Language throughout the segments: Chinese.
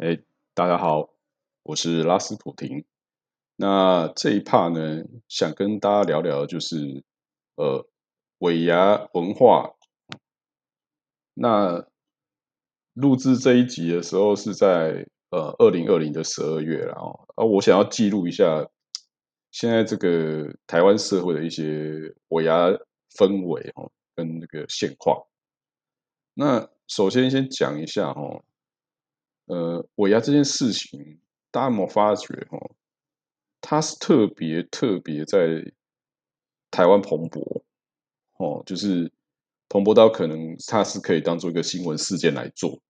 哎，大家好，我是拉斯普廷。那这一 part 呢，想跟大家聊聊，就是呃尾牙文化。那录制这一集的时候是在呃二零二零的十二月了哦，而我想要记录一下现在这个台湾社会的一些尾牙氛围哦，跟那个现况。那首先先讲一下哦。呃，尾牙这件事情，大家有没有发觉哦？它是特别特别在台湾蓬勃哦，就是蓬勃到可能它是可以当做一个新闻事件来做，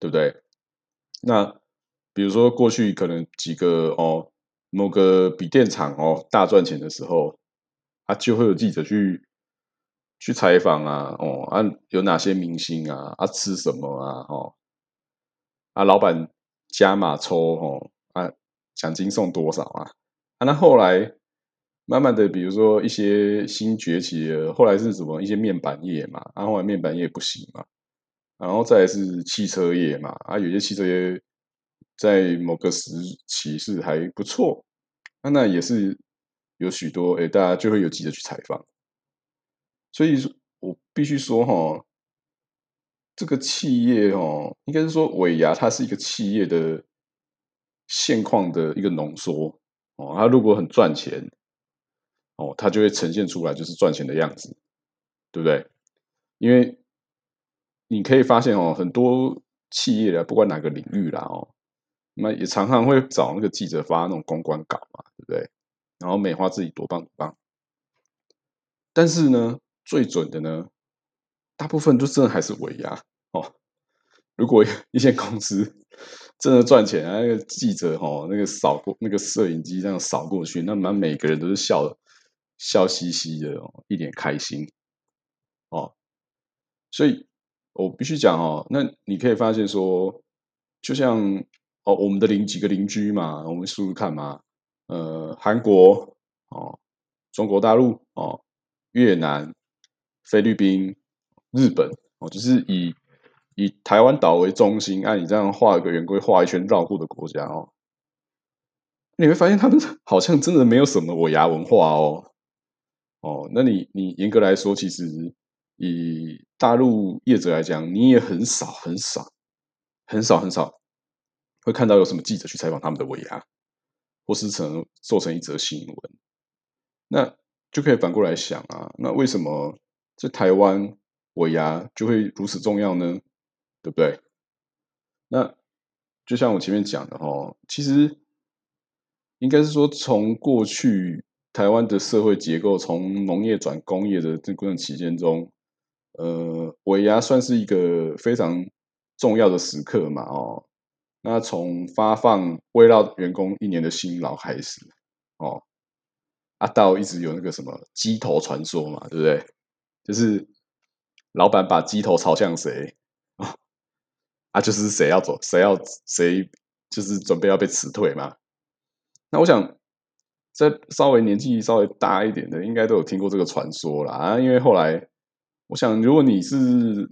对不对？那比如说过去可能几个哦，某个笔电厂哦大赚钱的时候，啊就会有记者去去采访啊，哦啊有哪些明星啊，啊吃什么啊，哦。啊，老板加码抽吼啊，奖金送多少啊？啊，那后来慢慢的，比如说一些新崛起的，后来是什么？一些面板业嘛，啊，后来面板业不行嘛，然后再是汽车业嘛，啊，有些汽车业在某个时期是还不错，啊，那也是有许多哎，大家就会有记者去采访，所以说我必须说哈。这个企业哦，应该是说尾牙，它是一个企业的现况的一个浓缩哦。它如果很赚钱哦，它就会呈现出来就是赚钱的样子，对不对？因为你可以发现哦，很多企业啊不管哪个领域啦哦，那也常常会找那个记者发那种公关稿嘛，对不对？然后美化自己多棒多棒，但是呢，最准的呢。大部分都真的还是尾牙哦。如果一些公司真的赚钱，那个记者哦，那个扫过那个摄影机这样扫过去，那满每个人都是笑笑嘻嘻的哦，一脸开心哦。所以我必须讲哦，那你可以发现说，就像哦，我们的邻几个邻居嘛，我们数数看嘛，呃，韩国哦，中国大陆哦，越南、菲律宾。日本哦，就是以以台湾岛为中心，按你这样画一个圆规，画一圈绕过的国家哦，你会发现他们 好像真的没有什么尾牙文化哦。哦，那你你严格来说，其实以大陆业者来讲，你也很少很少很少很少会看到有什么记者去采访他们的尾牙，或是成做成一则新闻。那就可以反过来想啊，那为什么在台湾？尾牙就会如此重要呢，对不对？那就像我前面讲的哈，其实应该是说，从过去台湾的社会结构，从农业转工业的这段期间中，呃，尾牙算是一个非常重要的时刻嘛，哦，那从发放慰劳员工一年的辛劳开始，哦，啊，到一直有那个什么鸡头传说嘛，对不对？就是。老板把鸡头朝向谁 啊？就是谁要走，谁要谁，就是准备要被辞退嘛。那我想，在稍微年纪稍微大一点的，应该都有听过这个传说啦。啊。因为后来，我想，如果你是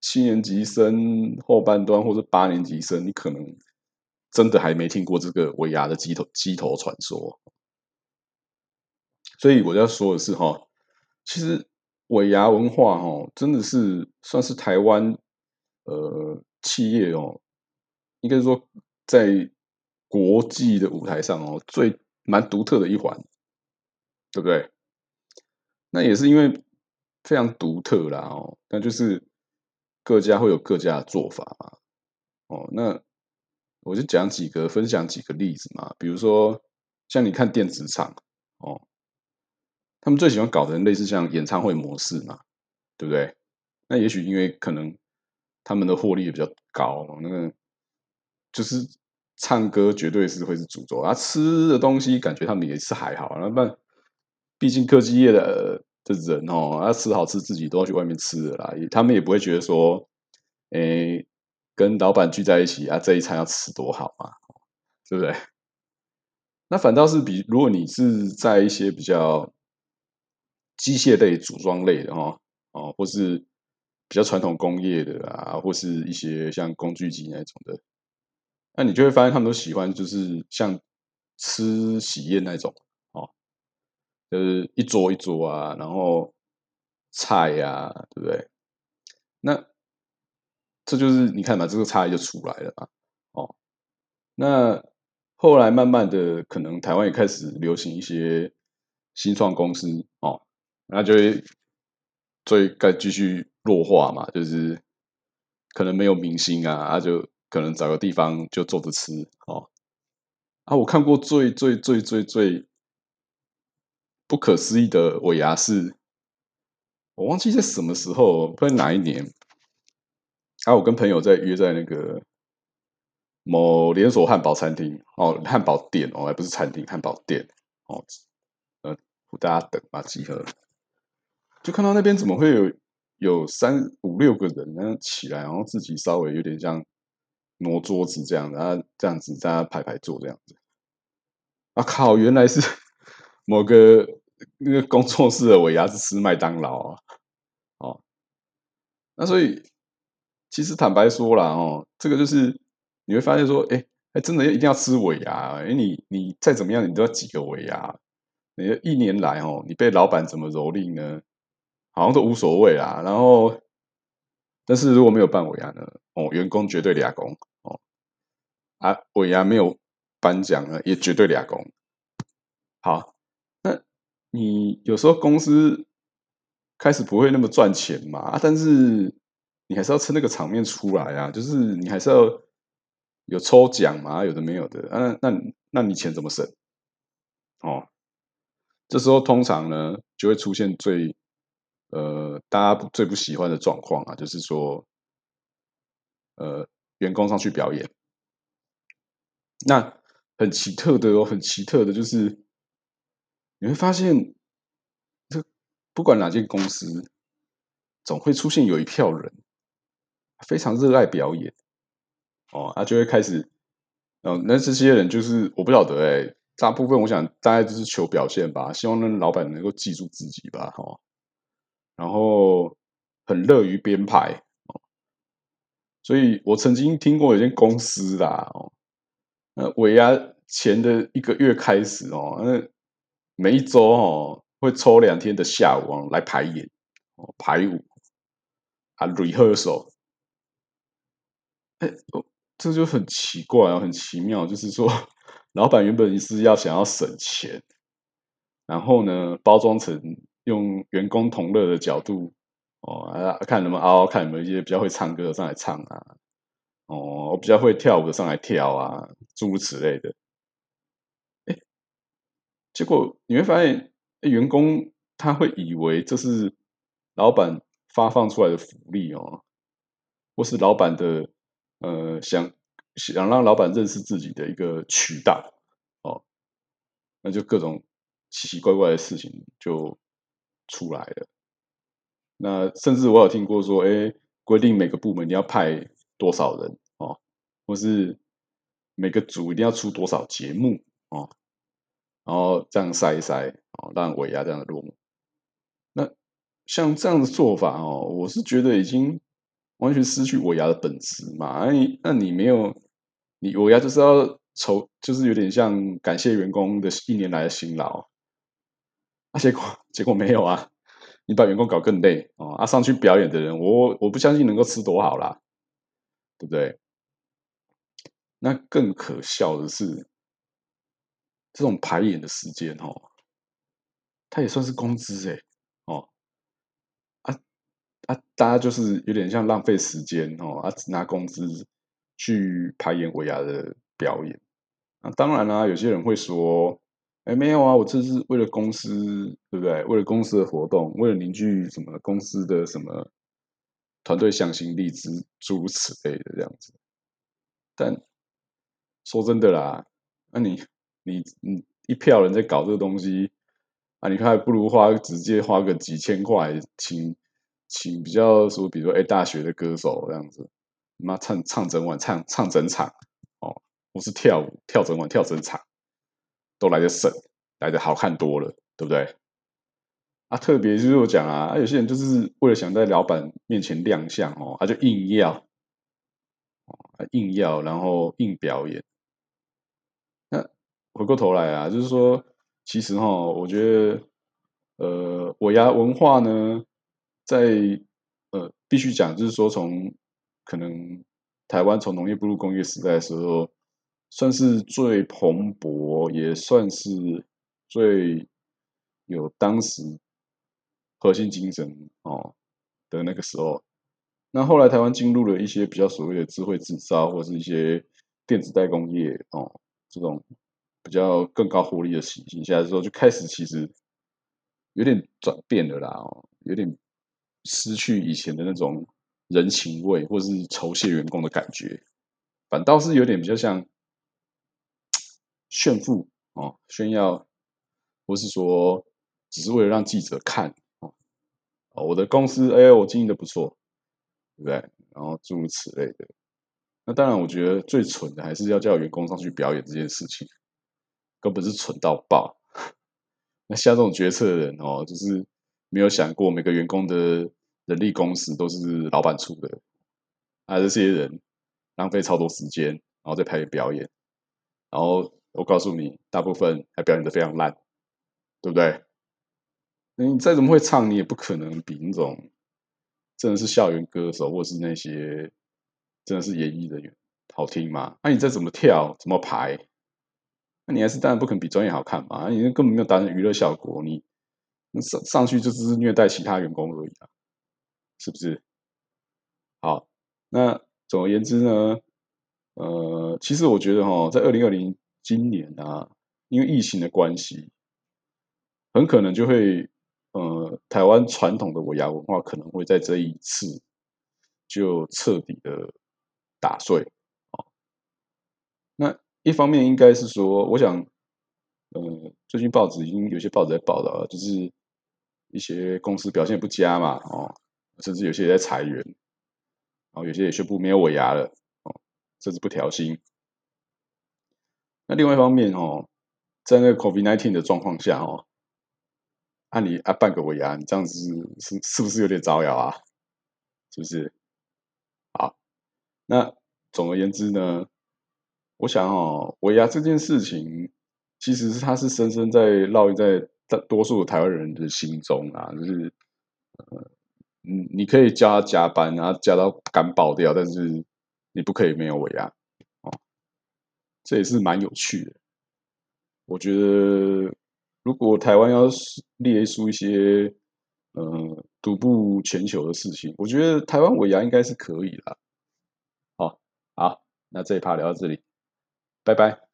七年级生后半段，或者八年级生，你可能真的还没听过这个尾牙的鸡头鸡头传说。所以我要说的是，哈，其实。尾牙文化哦，真的是算是台湾呃企业哦，应该说在国际的舞台上哦，最蛮独特的一环，对不对？那也是因为非常独特啦哦，那就是各家会有各家的做法嘛。哦，那我就讲几个，分享几个例子嘛，比如说像你看电子厂哦。他们最喜欢搞的类似像演唱会模式嘛，对不对？那也许因为可能他们的获利也比较高，那个就是唱歌绝对是会是主轴啊，吃的东西感觉他们也是还好，那不毕竟科技业的的人哦，要吃好吃自己都要去外面吃的啦，他们也不会觉得说，诶，跟老板聚在一起啊，这一餐要吃多好嘛，对不对？那反倒是比如果你是在一些比较。机械类、组装类的哈，哦，或是比较传统工业的啊，或是一些像工具机那种的，那你就会发现他们都喜欢就是像吃喜宴那种哦，就是一桌一桌啊，然后菜呀，对不对？那这就是你看嘛，这个差异就出来了嘛。哦，那后来慢慢的，可能台湾也开始流行一些新创公司哦，那就会最该继续弱化嘛，就是可能没有明星啊，啊就可能找个地方就坐着吃哦。啊，我看过最最最最最不可思议的尾牙是，我忘记在什么时候，不知道哪一年。啊，我跟朋友在约在那个某连锁汉堡餐厅哦，汉堡店哦，还不是餐厅，汉堡店哦，呃，大家等啊，集合，就看到那边怎么会有有三五六个人，然后起来，然后自己稍微有点像挪桌子这样，然后这样子在那排排坐这样子。啊靠！原来是 某个那个工作室的尾牙是吃麦当劳啊，哦，那所以。其实坦白说啦，哦，这个就是你会发现说，哎，哎，真的要一定要吃尾牙，哎，你你再怎么样，你都要几个尾牙。你一年来哦，你被老板怎么蹂躏呢？好像都无所谓啦。然后，但是如果没有办尾牙呢，哦，员工绝对俩工哦，啊，尾牙没有颁奖呢，也绝对俩工。好，那你有时候公司开始不会那么赚钱嘛？啊，但是。你还是要撑那个场面出来啊，就是你还是要有抽奖嘛，有的没有的，啊，那那你钱怎么省？哦，这时候通常呢就会出现最呃大家最不喜欢的状况啊，就是说呃员工上去表演，那很奇特的哦，很奇特的就是你会发现，这不管哪间公司，总会出现有一票人。非常热爱表演，哦，他就会开始，哦，那这些人就是我不晓得哎，大部分我想大概就是求表现吧，希望那老板能够记住自己吧，哈，然后很乐于编排，哦，所以我曾经听过有间公司啦，哦，那尾牙前的一个月开始哦，那每一周哦会抽两天的下午来排演，哦排舞啊 rehearsal。哎，这就很奇怪啊，很奇妙。就是说，老板原本是要想要省钱，然后呢，包装成用员工同乐的角度，哦，看能不能嗷嗷看有没有一些比较会唱歌的上来唱啊，哦，我比较会跳舞的上来跳啊，诸如此类的。哎，结果你会发现，员工他会以为这是老板发放出来的福利哦，或是老板的。呃，想想让老板认识自己的一个渠道，哦，那就各种奇奇怪怪的事情就出来了。那甚至我有听过说，哎，规定每个部门你要派多少人哦，或是每个组一定要出多少节目哦，然后这样筛一筛哦，让尾牙这样的落幕。那像这样的做法哦，我是觉得已经。完全失去尾牙的本质嘛？那你那你没有，你尾牙就是要酬，就是有点像感谢员工的一年来的辛劳，啊，结果结果没有啊，你把员工搞更累哦，啊，上去表演的人，我我不相信能够吃多好啦，对不对？那更可笑的是，这种排演的时间哦，它也算是工资哎，哦。啊啊，大家就是有点像浪费时间哦，啊，只拿工资去排演尾牙的表演。那当然啦，有些人会说，哎，没有啊，我这是为了公司，对不对？为了公司的活动，为了凝聚什么公司的什么团队向心力之诸如此类的这样子。但说真的啦，那你你你一票人在搞这个东西啊，你看还不如花直接花个几千块请。请比较说，比如说，哎，大学的歌手这样子，妈唱唱整晚，唱唱整场，哦，我是跳舞跳整晚，跳整场，都来的省，来的好看多了，对不对？啊，特别就是我讲啊，有些人就是为了想在老板面前亮相哦，他就硬要，啊硬要然后硬表演。那回过头来啊，就是说，其实哈，我觉得，呃，我牙文化呢，在呃，必须讲，就是说，从可能台湾从农业步入工业时代的时候，算是最蓬勃，也算是最有当时核心精神哦的那个时候。那后来台湾进入了一些比较所谓的智慧制造，或是一些电子代工业哦，这种比较更高活力的形形下之后，就开始其实有点转变了啦哦，有点失去以前的那种人情味，或是酬谢员工的感觉，反倒是有点比较像炫富哦，炫耀，或是说只是为了让记者看哦，我的公司哎，我经营的不错。对不对？然后诸如此类的。那当然，我觉得最蠢的还是要叫员工上去表演这件事情，根本是蠢到爆。那像这种决策的人哦，就是没有想过每个员工的人力工时都是老板出的，啊，这些人浪费超多时间，然后再拍表演，然后我告诉你，大部分还表演的非常烂，对不对？你再怎么会唱，你也不可能比那种。真的是校园歌手，或是那些真的是演艺人员好听吗？那你再怎么跳，怎么排，那你还是当然不可能比专业好看嘛？你根本没有达成娱乐效果，你上上去就只是虐待其他员工而已啊，是不是？好，那总而言之呢，呃，其实我觉得哈，在二零二零今年啊，因为疫情的关系，很可能就会。呃，台湾传统的尾牙文化可能会在这一次就彻底的打碎啊。那一方面应该是说，我想，呃，最近报纸已经有些报纸在报道了，就是一些公司表现不佳嘛，哦，甚至有些也在裁员，然后有些也宣布没有尾牙了，哦，甚至不调薪。那另外一方面哦，在那个 COVID-19 的状况下哦。按你啊，半个尾牙，你这样子是是不是有点招摇啊？是不是？好，那总而言之呢，我想哦，尾牙这件事情，其实是它是深深在烙印在大多数台湾人的心中啊，就是呃，你你可以加加班，然后加到干爆掉，但是你不可以没有尾牙，这也是蛮有趣的，我觉得。如果台湾要列出一些呃独步全球的事情，我觉得台湾尾牙应该是可以的。好，好，那这一趴聊到这里，拜拜。